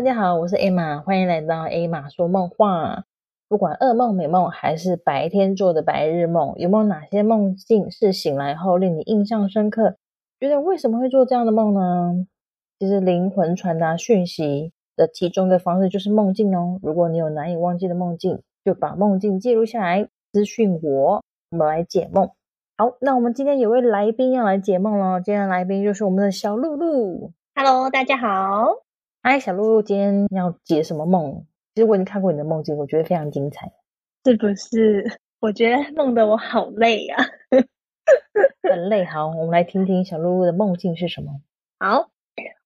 大家好，我是 Emma，欢迎来到 Emma 说梦话。不管噩梦、美梦，还是白天做的白日梦，有没有哪些梦境是醒来后令你印象深刻？觉得为什么会做这样的梦呢？其实灵魂传达讯息的其中的方式就是梦境哦。如果你有难以忘记的梦境，就把梦境记录下来，私讯我，我们来解梦。好，那我们今天有位来宾要来解梦喽。今天的来宾就是我们的小露露。Hello，大家好。嗨，小露露，今天要解什么梦？其实我已经看过你的梦境，我觉得非常精彩，是不是？我觉得梦得我好累呀、很累。好，我们来听听小露露的梦境是什么。好，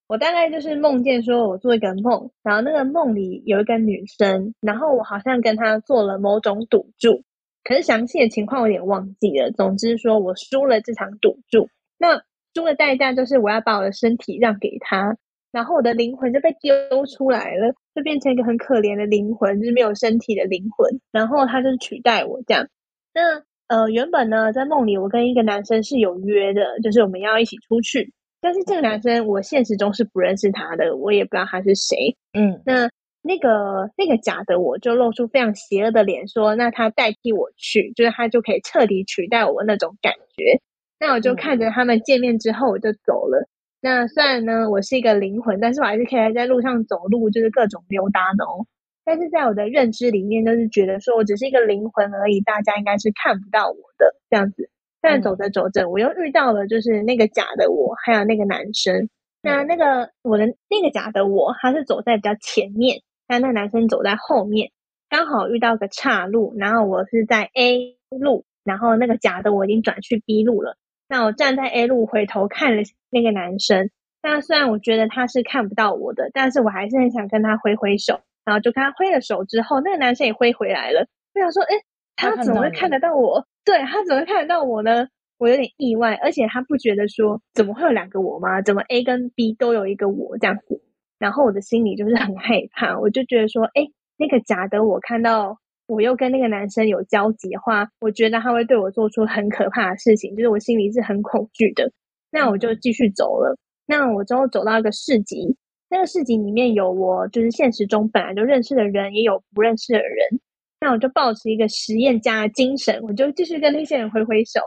我大概就是梦见说我做一个梦，然后那个梦里有一个女生，然后我好像跟她做了某种赌注，可是详细的情况我有点忘记了。总之说我输了这场赌注，那输的代价就是我要把我的身体让给她。然后我的灵魂就被丢出来了，就变成一个很可怜的灵魂，就是没有身体的灵魂。然后他就是取代我这样。那呃，原本呢，在梦里我跟一个男生是有约的，就是我们要一起出去。但是这个男生我现实中是不认识他的，我也不知道他是谁。嗯那那个那个假的我就露出非常邪恶的脸，说那他代替我去，就是他就可以彻底取代我那种感觉。那我就嗯看着他们见面之后我就走了。那虽然呢，我是一个灵魂，但是我还是可以在路上走路，就是各种溜达的哦。但是在我的认知里面，就是觉得说我只是一个灵魂而已，大家应该是看不到我的这样子。但走着走着，我又遇到了就是那个假的我，还有那个男生。那那个我的那个假的我，他是走在比较前面，但那男生走在后面，刚好遇到个岔路，然后我是在 A 路，然后那个假的我已经转去 B 路了。那我站在 A 路回头看了那个男生，那虽然我觉得他是看不到我的，但是我还是很想跟他挥挥手，然后就跟他挥了手之后，那个男生也挥回来了。我想说，哎，他怎么会看得到我？对他怎么会看得到我呢？我有点意外，而且他不觉得说怎么会有两个我吗？怎么 A 跟 B 都有一个我这样子？然后我的心里就是很害怕，我就觉得说，哎，那个假的我看到我又跟那个男生有交集的话，我觉得他会对我做出很可怕的事情，就是我心里是很恐惧的。那我就继续走了。那我之后走到一个市集，那个市集里面有我就是现实中本来就认识的人，也有不认识的人。那我就抱持一个实验家的精神，我就继续跟那些人挥挥手。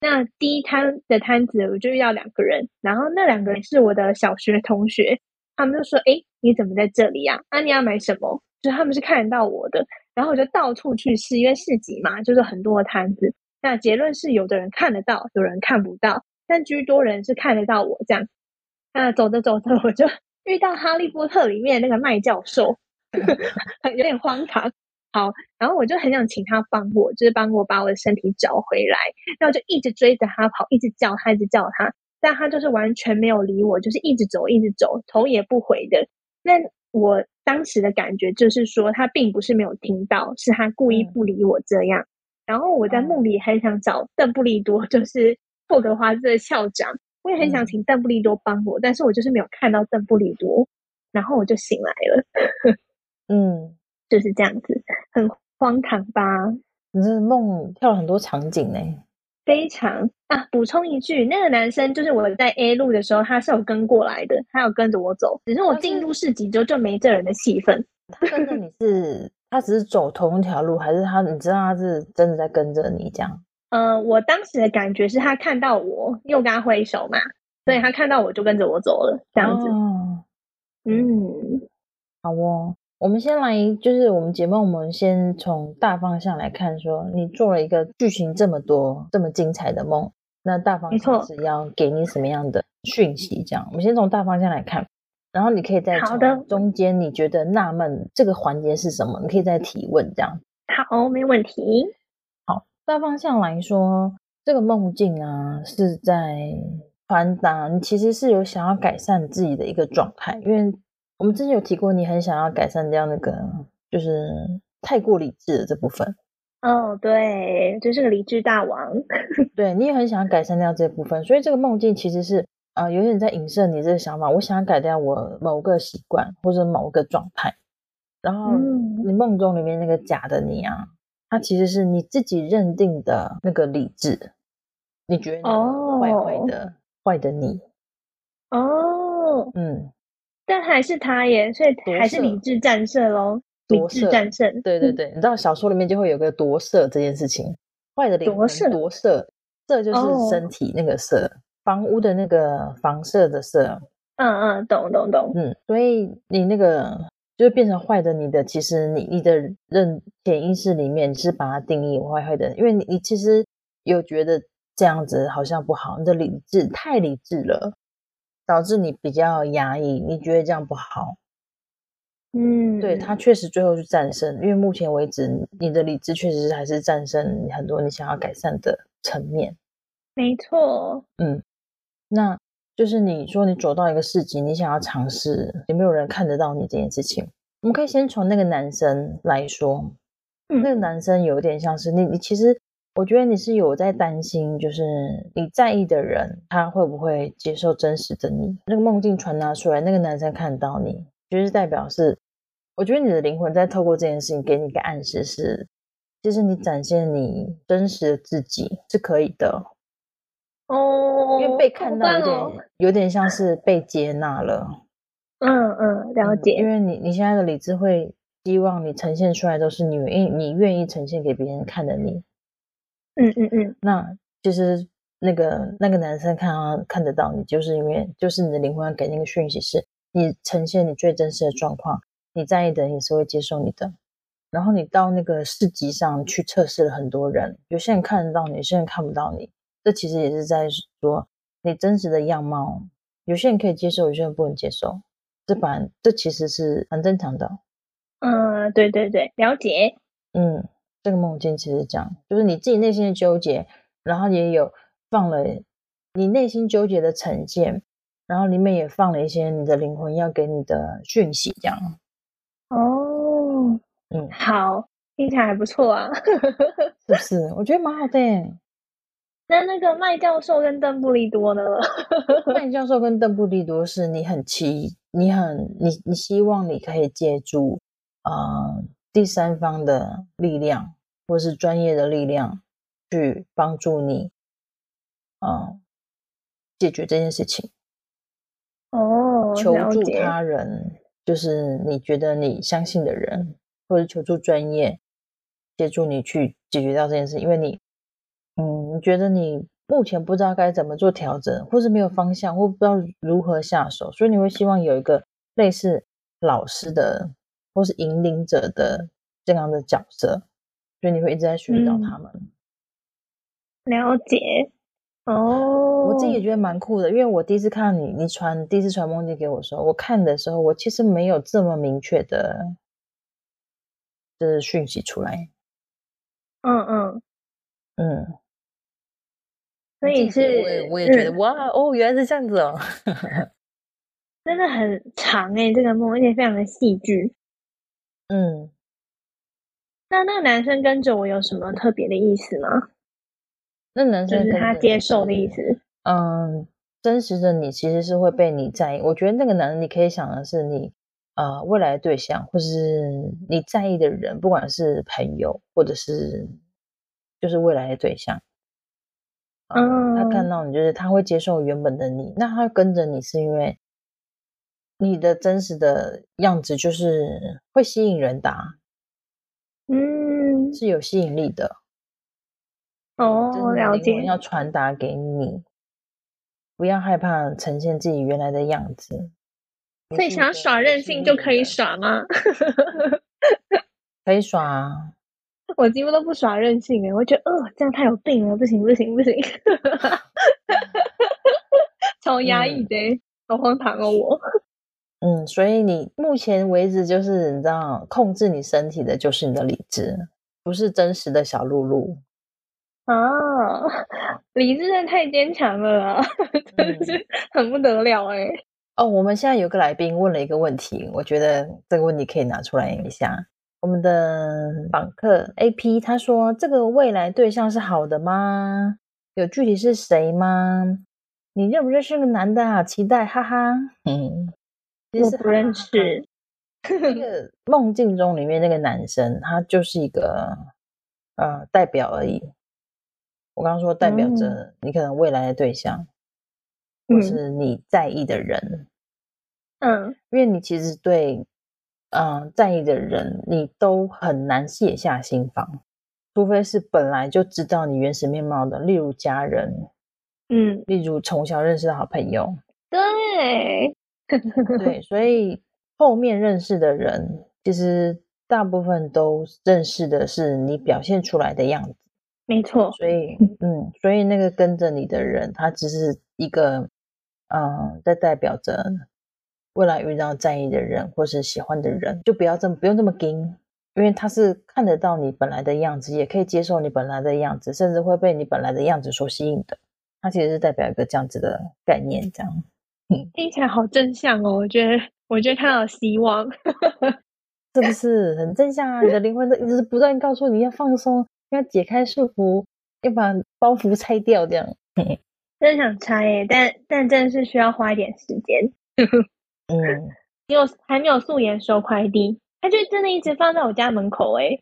那第一摊的摊子，我就遇到两个人，然后那两个人是我的小学同学，他们就说：“诶，你怎么在这里呀、啊？你要买什么？”就是他们是看得到我的，然后我就到处去试，因为市集嘛，就是很多摊子。那结论是，有的人看得到，有人看不到，但居多人是看得到我这样。那走着走着，我就 遇到《哈利波特》里面那个麦教授，有点荒唐。好，然后我就很想请他帮我，就是帮我把我的身体找回来。然后就一直追着他跑，一直叫他，一直叫他，但他就是完全没有理我，就是一直走，一直走，头也不回的。那我当时的感觉就是说，他并不是没有听到，是他故意嗯不理我这样。然后我在梦里很想找邓布利多，就是霍格华兹的校长，我也很想嗯请邓布利多帮我，但是我就是没有看到邓布利多，然后我就醒来了，嗯，就是这样子，很荒唐吧？你这梦跳了很多场景呢。非常啊！补充一句，那个男生就是我在 A 路的时候，他是有跟过来的，他有跟着我走，只是我进入市集之后就没这人的戏份。他跟着你是，他只是走同一条路，还是他你知道他是真的在跟着你这样？呃，我当时的感觉是他看到我，又跟他挥手嘛，所以他看到我就跟着我走了，这样子。哦，嗯，好哦。我们先来，就是我们节目，我们先从大方向来看说你做了一个剧情这么多、这么精彩的梦，那大方向是要给你什么样的讯息？这样，我们先从大方向来看，然后你可以再好的从中间你觉得纳闷这个环节是什么，你可以再提问这样。好，没问题。好，大方向来说，这个梦境啊是在传达你其实是有想要改善自己的一个状态，因为我们之前有提过，你很想要改善掉那个就是太过理智的这部分，哦，对，就是个理智大王。对你也很想要改善掉这部分，所以这个梦境其实是啊、呃有点在影射你这个想法，我想要改掉我某个习惯或者某个状态，然后嗯。你梦中里面那个假的你啊，它其实是你自己认定的那个理智，你觉得那个坏坏哦。的、坏的你，哦，嗯，但还是他耶，所以还是理智战胜喽。理智战胜，对对对，你知道小说里面就会有个夺舍这件事情，坏的灵魂夺舍，舍就是身体那个舍，房屋的那个房舍的舍。嗯嗯，懂懂懂。嗯，所以你那个就变成坏的，你的其实你你的认潜意识里面是把它定义坏坏的，因为你你其实有觉得这样子好像不好，你的理智太理智了。导致你比较压抑，你觉得这样不好？嗯，对他确实最后是战胜，因为目前为止你的理智确实还是战胜很多你想要改善的层面。没错，嗯，那就是你说你走到一个市集，你想要尝试，有没有人看得到你这件事情？我们可以先从那个男生来说，那个男生有点像是你，你其实。我觉得你是有在担心，就是你在意的人，他会不会接受真实的你？那个梦境传达出来，那个男生看到你，就是代表是，我觉得你的灵魂在透过这件事情给你一个暗示，是，其实你展现你真实的自己是可以的。哦，因为被看到有点有点像是被接纳了。嗯嗯，了解。因为你你现在的理智会希望你呈现出来都是你愿意你愿意呈现给别人看的你。嗯嗯嗯，那其实那个那个男生看啊看得到你，就是因为就是你的灵魂要给那个讯息，是你呈现你最真实的状况，你在意的人也是会接受你的。然后你到那个市集上去测试了很多人，有些人看得到你，有些人看不到你，这其实也是在说你真实的样貌。有些人可以接受，有些人不能接受，这反这其实是很正常的。嗯，对对对，了解。嗯。这个梦境其实讲，就是你自己内心的纠结，然后也有放了你内心纠结的成见，然后里面也放了一些你的灵魂要给你的讯息，这样。哦，嗯，好，听起来还不错啊，是不是？我觉得蛮好的。那那个麦教授跟邓布利多呢？麦教授跟邓布利多是你很期，你很你你希望你可以借助啊。第三方的力量，或是专业的力量，去帮助你，啊，解决这件事情。哦，求助他人，就是你觉得你相信的人，或者求助专业，协助你去解决掉这件事。因为你，嗯，你觉得你目前不知道该怎么做调整，或是没有方向，或不知道如何下手，所以你会希望有一个类似老师的。或是引领者的这样的角色，所以你会一直在寻找他们。了解哦，我自己也觉得蛮酷的，因为我第一次看到你，你传第一次传梦境给我的时候，我看的时候，我其实没有这么明确的，就是讯息出来。嗯嗯嗯，所以是，我也觉得哇哦，原来是这样子哦，真的很长哎，这个梦而且非常的戏剧。嗯，那那个男生跟着我有什么特别的意思吗？那男生就是他接受的意思。嗯，真实的你其实是会被你在意。我觉得那个男人，你可以想的是你呃未来的对象，或是你在意的人，不管是朋友或者是就是未来的对象。嗯，他看到你，就是他会接受原本的你。那他跟着你是因为。你的真实的样子就是会吸引人的，嗯，是有吸引力的。哦，了解。要传达给你，不要害怕呈现自己原来的样子。所以想要耍任性就可以耍吗？可以耍啊！我几乎都不耍任性哎，我觉得呃这样太有病了，不行不行不行，超压抑的，好荒唐哦我。嗯，所以你目前为止就是你知道，控制你身体的就是你的理智，不是真实的小露露啊！理智真的太坚强了啊，真的是很不得了哎！哦，我们现在有个来宾问了一个问题，我觉得这个问题可以拿出来一下。我们的访客 A P 他说：“这个未来对象是好的吗？有具体是谁吗？你认不认识个男的啊？期待，哈哈，嗯。”我不认识。那个梦境中里面那个男生，他就是一个呃代表而已。我刚刚说代表着你可能未来的对象，或是你在意的人。嗯，因为你其实对嗯在意的人，你都很难卸下心防，除非是本来就知道你原始面貌的，例如家人，嗯，例如从小认识的好朋友，对，对，所以后面认识的人，其实大部分都认识的是你表现出来的样子。没错，所以，嗯，所以那个跟着你的人，他只是一个，嗯，在代表着未来遇到在意的人或是喜欢的人，就不要这么不用这么盯，因为他是看得到你本来的样子，也可以接受你本来的样子，甚至会被你本来的样子所吸引的。他其实是代表一个这样子的概念，这样。听起来好正向哦，我觉得，我觉得看到希望，是不是很正向啊？你的灵魂都一直不断告诉你要放松。要解开束缚，要把包袱拆掉，这样。真想拆耶，但但真的是需要花一点时间。嗯，因为还没有素颜收快递，他就真的一直放在我家门口，哎，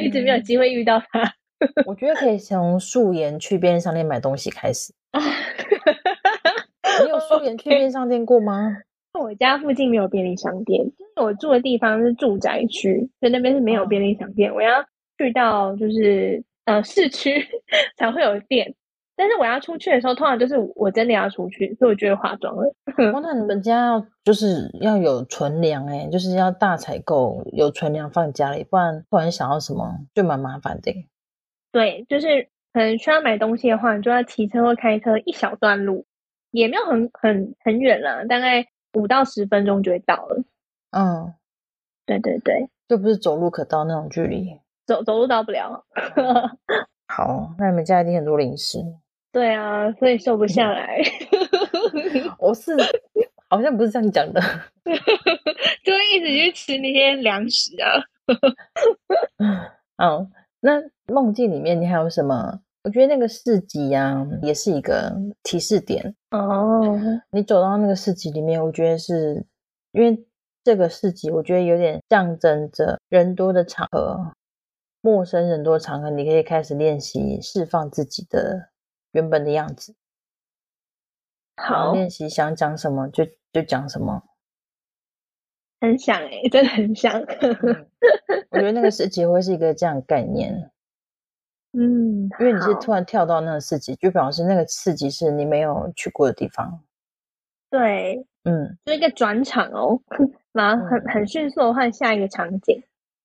一直没有机会遇到他。我觉得可以从素颜去便利商店买东西开始。你有素颜去便利商店过吗？我家附近没有便利商店，就是我住的地方是住宅区，所以那边是没有便利商店。我要。去到就是呃市区 才会有店，但是我要出去的时候，通常就是我真的要出去，所以我就会化妆了。那你们家要就是要有存粮哎，就是要大采购有存粮放家里，不然突然想要什么就蛮麻烦的。对，就是可能需要买东西的话，你就要骑车或开车一小段路，也没有很很很远了，大概五到十分钟就会到了。嗯，对对对，就不是走路可到那种距离。走走路到不了，好，那你们家一定很多零食。对啊，所以瘦不下来。我是好像不是这样讲的，就会一直去吃那些粮食啊。嗯，那梦境里面你还有什么？我觉得那个市集呀，也是一个提示点哦。你走到那个市集里面，我觉得是因为这个市集，我觉得有点象征着人多的场合。陌生人多场合，你可以开始练习释放自己的原本的样子。好，练习想讲什么就就讲什么。很想哎，真的很想。我觉得那个市集会是一个这样概念。嗯，因为你是突然跳到那个四级，就表示那个四级是你没有去过的地方。对，嗯，就一个转场哦，然后很很迅速的换下一个场景。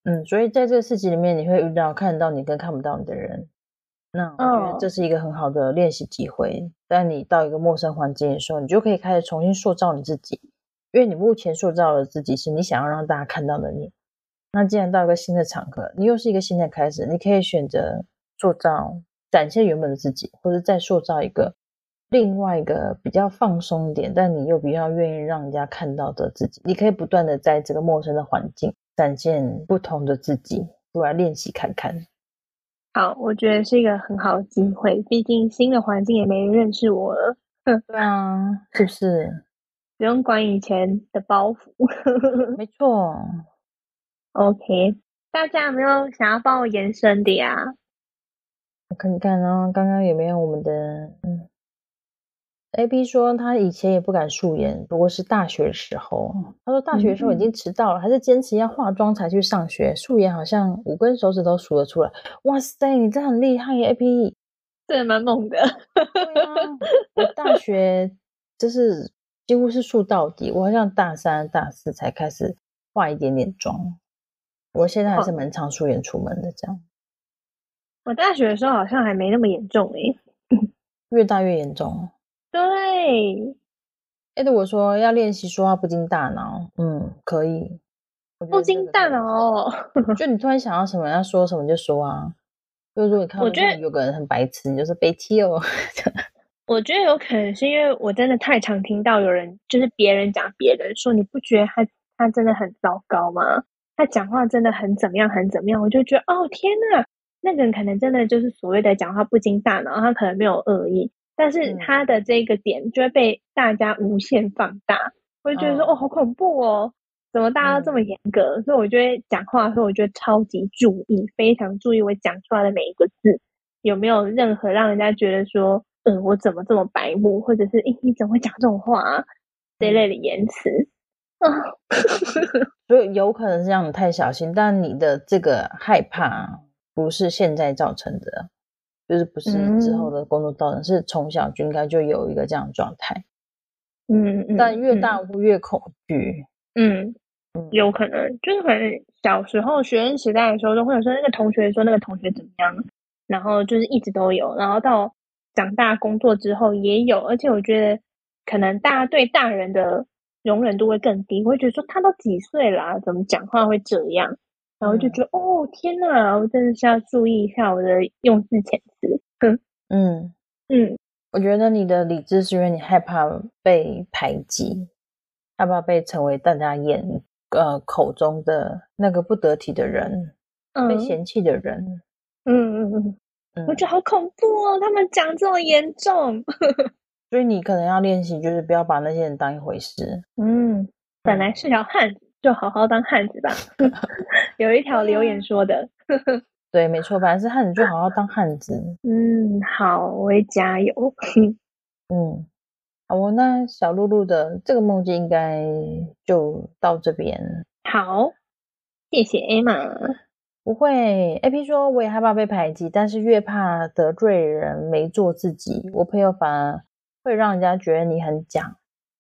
嗯，所以在这个四级里面，你会遇到看到你跟看不到你的人。那我觉得这是一个很好的练习机会。但你到一个陌生环境的时候，你就可以开始重新塑造你自己，因为你目前塑造的自己是你想要让大家看到的你。那既然到一个新的场合，你又是一个新的开始，你可以选择塑造、展现原本的自己，或者再塑造一个另外一个比较放松一点，但你又比较愿意让人家看到的自己。你可以不断的在这个陌生的环境。展现不同的自己，出来练习看看。好，我觉得是一个很好的机会，毕竟新的环境也没人认识我了。对啊，是不是？不用管以前的包袱。没错。OK，大家有没有想要帮我延伸的呀？我看看哦，刚刚有没有我们的嗯。A B 说他以前也不敢素颜，不过是大学的时候。他说大学的时候已经迟到了，还是坚持要化妆才去上学。素颜好像五根手指都数得出来。哇塞，你这很厉害，A B，这蛮猛的。对啊，我大学就是几乎是素到底，我好像大三、大四才开始化一点点妆。我现在还是蛮常素颜出门的，这样。我大学的时候好像还没那么严重诶，越大越严重。对，哎，对我说要练习说话不经大脑，嗯，可以，不经大脑，就你突然想要什么要说什么就说啊。就如果你看，我觉得有个人很白痴，你就是被踢哦。我觉得有可能是因为我真的太常听到有人就是别人讲别人说，你不觉得他他真的很糟糕吗？他讲话真的很怎么样，很怎么样？我就觉得哦天呐，那个人可能真的就是所谓的讲话不经大脑，他可能没有恶意。但是他的这个点就会被大家无限放大，我就觉得说哦，好恐怖哦，怎么大家都这么严格？所以我觉得讲话的时候，我觉得超级注意，非常注意我讲出来的每一个字有没有任何让人家觉得说，嗯，我怎么这么白目，或者是诶，你怎么会讲这种话？这类的言辞啊。所以有可能是让你，太小心。但你的这个害怕不是现在造成的，就是不是之后的工作造成，是从小就应该就有一个这样的状态。嗯嗯。但越大会越恐惧。嗯嗯，有可能就是可能小时候学生时代的时候，都会有说那个同学说那个同学怎么样，然后就是一直都有，然后到长大工作之后也有，而且我觉得可能大家对大人的。容忍度会更低，会觉得说他都几岁啦，怎么讲话会这样？然后就觉得哦天呐，我真的是要注意一下我的用字遣词。嗯嗯，我觉得你的理智是因为你害怕被排挤，害怕被成为大家眼呃口中的那个不得体的人，被嫌弃的人。嗯嗯嗯，我觉得好恐怖哦，他们讲这么严重。所以你可能要练习，就是不要把那些人当一回事。嗯，本来是条汉子，就好好当汉子吧。有一条留言说的，对，没错，反正是汉子，就好好当汉子。嗯，好，我会加油。嗯，好，那小露露的这个梦境应该就到这边。好，谢谢 Emma。不会，A P 说我也害怕被排挤，但是越怕得罪人，没做自己。我朋友反而。会让人家觉得你很假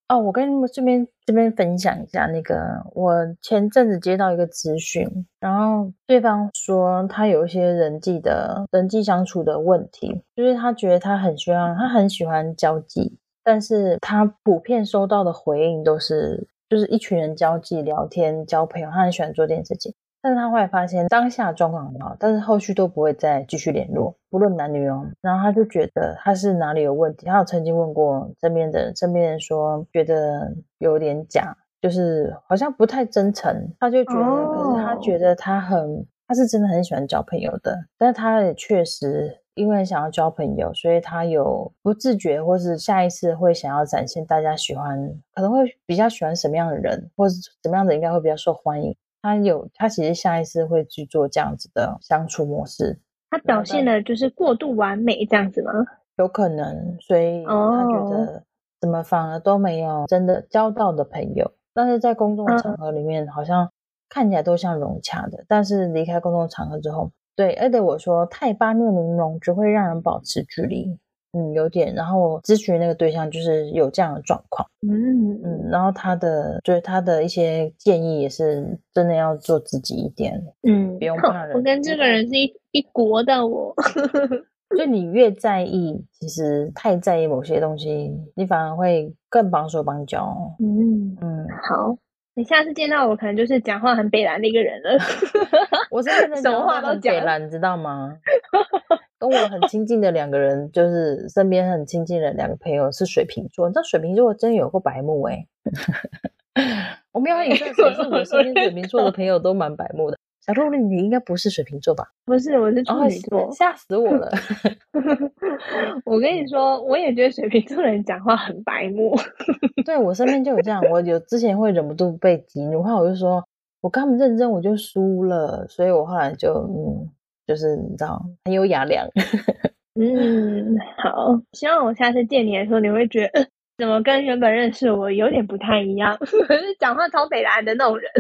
哦。我跟你们这边这边分享一下，那个我前阵子接到一个咨询，然后对方说他有一些人际的人际相处的问题，就是他觉得他很需要他很喜欢交际，但是他普遍收到的回应都是就是一群人交际聊天交朋友，他很喜欢做这件事情。但是他后来发现当下状况很好，但是后续都不会再继续联络，不论男女哦。然后他就觉得他是哪里有问题，他有曾经问过身边的人，身边人说觉得有点假，就是好像不太真诚。他就觉得，可是他觉得他很，他是真的很喜欢交朋友的，但是他也确实因为想要交朋友，所以他有不自觉或是下意识会想要展现大家喜欢，可能会比较喜欢什么样的人，或是怎么样的应该会比较受欢迎。他有，他其实下意识会去做这样子的相处模式。他表现的就是过度完美这样子吗？有可能，所以他觉得怎么反而都没有真的交到的朋友。但是在公众场合里面，好像看起来都像融洽的。但是离开公众场合之后，对，而且我说太八面玲珑，只会让人保持距离。嗯，有点。然后咨询那个对象就是有这样的状况。嗯嗯，然后他的就是他的一些建议也是真的要做自己一点。嗯，不用怕人。我跟这个人是一一国的，我。就你越在意，其实太在意某些东西，你反而会更绑手绑脚。嗯嗯，好。你下次见到我，可能就是讲话很北蓝的一个人了。我是真的 什么话都讲了，你知道吗？跟我很亲近的两个人，就是身边很亲近的两个朋友是水瓶座。你知道水瓶座真有个白目哎！我没有你这样说，是我身边水瓶座的朋友都蛮白目的。小鹿，你应该不是水瓶座吧？不是，我是处女座。吓死我了！我跟你说，我也觉得水瓶座人讲话很白目。对我身边就有这样，我有之前会忍不住被激怒，后来我就说，我跟他们认真，我就输了，所以我后来就嗯，就是你知道，很有雅量。嗯，好，希望我下次见你的时候，你会觉得。怎么跟原本认识我有点不太一样？是讲话超北来的那种人。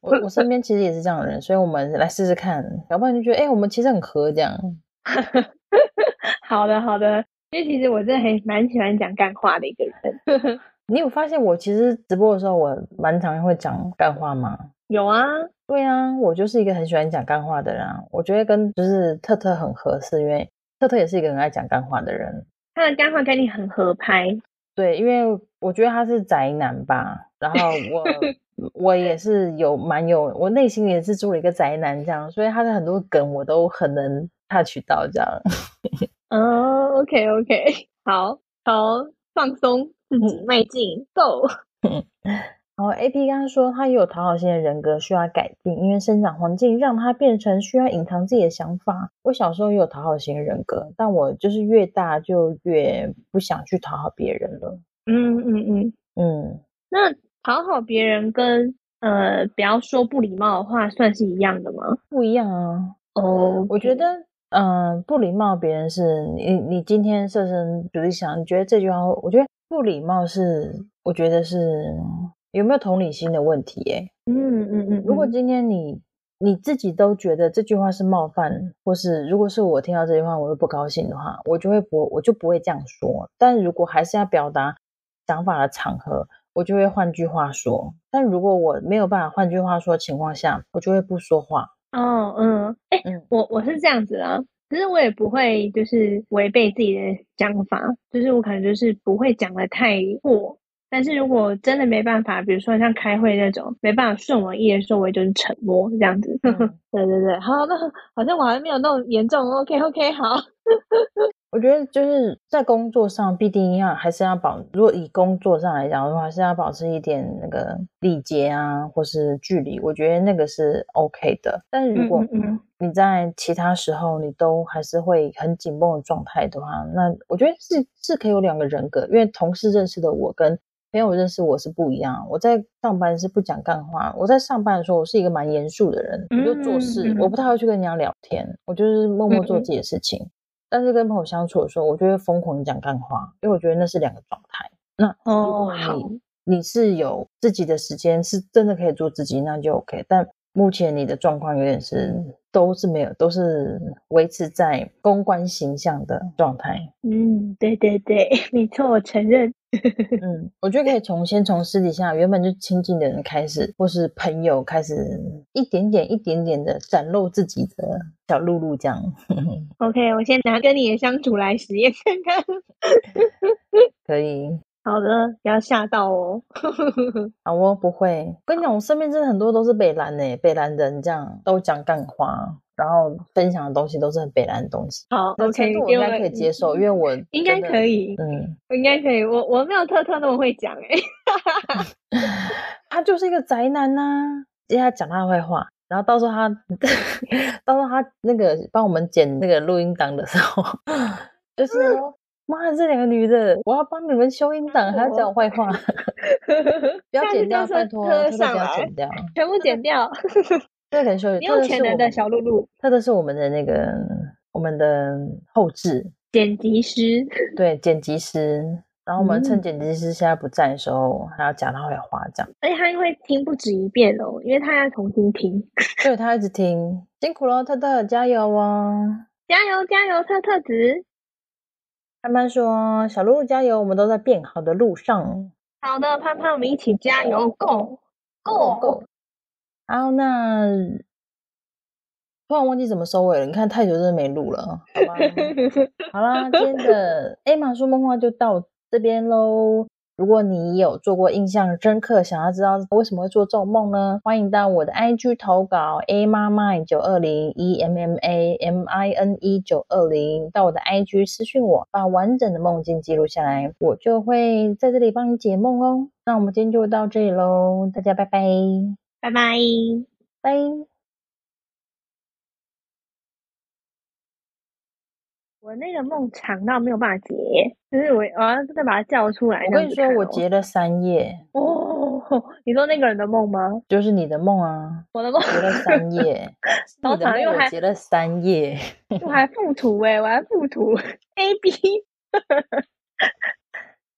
我我身边其实也是这样的人，所以我们来试试看，要不然就觉得哎，我们其实很合这样。好的好的，因为其实我真的很蛮喜欢讲干话的一个人。你有发现我其实直播的时候我蛮常会讲干话吗？有啊，对啊，我就是一个很喜欢讲干话的人。我觉得跟就是特特很合适，因为特特也是一个很爱讲干话的人。他的干话跟你很合拍。对，因为我觉得他是宅男吧，然后我 我也是有蛮有，我内心也是住了一个宅男这样，所以他的很多梗我都很能 touch 到这样。哦，OK OK，好好放松自己，迈进，Go。然后 AP 刚刚说他也有讨好型的人格需要改进，因为生长环境让他变成需要隐藏自己的想法。我小时候也有讨好型的人格，但我就是越大就越不想去讨好别人了。嗯嗯嗯嗯。那讨好别人跟呃不要说不礼貌的话，算是一样的吗？不一样啊。哦，我觉得嗯不礼貌别人是你你今天设身处地想，你觉得这句话，我觉得。不礼貌是我觉得是有没有同理心的问题诶。嗯嗯嗯，如果今天你你自己都觉得这句话是冒犯，或是如果是我听到这句话我会不高兴的话，我就会不我就不会这样说。但如果还是要表达想法的场合，我就会换句话说。但如果我没有办法换句话说情况下，我就会不说话。哦，嗯，哎，我我是这样子啊，可是我也不会就是违背自己的讲法，就是我可能就是不会讲的太过。但是如果真的没办法，比如说像开会那种没办法顺我意的时候，我也就是沉默这样子。对对对，好，那好像我还没有那么严重。OK OK，好。我觉得就是在工作上必定要还是要保，如果以工作上来讲的话，还是要保持一点那个礼节啊，或是距离。我觉得那个是 OK 的。但是如果你在其他时候你都还是会很紧绷的状态的话，那我觉得是是可以有两个人格，因为同事认识的我跟朋友认识我是不一样。我在上班是不讲干话，我在上班的时候我是一个蛮严肃的人，我就做事，我不太会去跟人家聊天，我就是默默做自己的事情。但是跟朋友相处的时候，我就会疯狂讲干话，因为我觉得那是两个状态。那如果你你是有自己的时间，是真的可以做自己，那就 OK。但目前你的状况有点是都是没有，都是维持在公关形象的状态。嗯，对对对，没错，我承认。嗯，我觉得可以从先从私底下原本就亲近的人开始，或是朋友开始，一点点、一点点的展露自己的小露露，这样。OK，我先拿跟你的相处来实验看看。可以。好的，不要吓到哦。好哦，不会。跟你讲，我身边真的很多都是北蓝呢，北蓝人这样都讲干话，然后分享的东西都是很北蓝的东西。好，OK，我应该可以接受，因为我应该可以，嗯，应该可以。我我没有特特那么会讲哎，他就是一个宅男呐。接下来讲他的坏话，然后到时候他，到时候他那个帮我们剪那个录音档的时候，就是说。妈的，这两个女的，我要帮你们修音档，还要讲我坏话，不要剪掉，拜托，不要 剪掉，全部剪掉。这很修，你有潜能的小露露，特特是我们的那个我们的后置剪辑师，对，剪辑师。然后我们趁剪辑师现在不在的时候，还要讲他坏话，这样。而且他会听不止一遍哦，因为他要重新听。对，他一直听，辛苦了，特特，加油哦！加油，加油，特特子。潘潘说：“小鹿加油，我们都在变好的路上。”好的，潘潘，我们一起加油，Go Go Go！好，那突然忘记怎么收尾了。你看太久真的没录了，好吧？好啦，今天的 A 玛说梦话就到这边喽。如果你有做过印象深刻，想要知道为什么会做这种梦呢？欢迎到我的 IG 投稿 a 妈妈九二零 e m m a m i n e 九二零，到我的 IG 私讯我，把完整的梦境记录下来，我就会在这里帮你解梦哦。那我们今天就到这里喽，大家拜拜，拜拜，拜。我那个梦长到没有办法结，就是我我要再把它叫出来。我跟你说，我结了三页哦。你说那个人的梦吗？就是你的梦啊。我的梦结了三页，好长，又还结了三页，我还附图哎，我还附图 A B。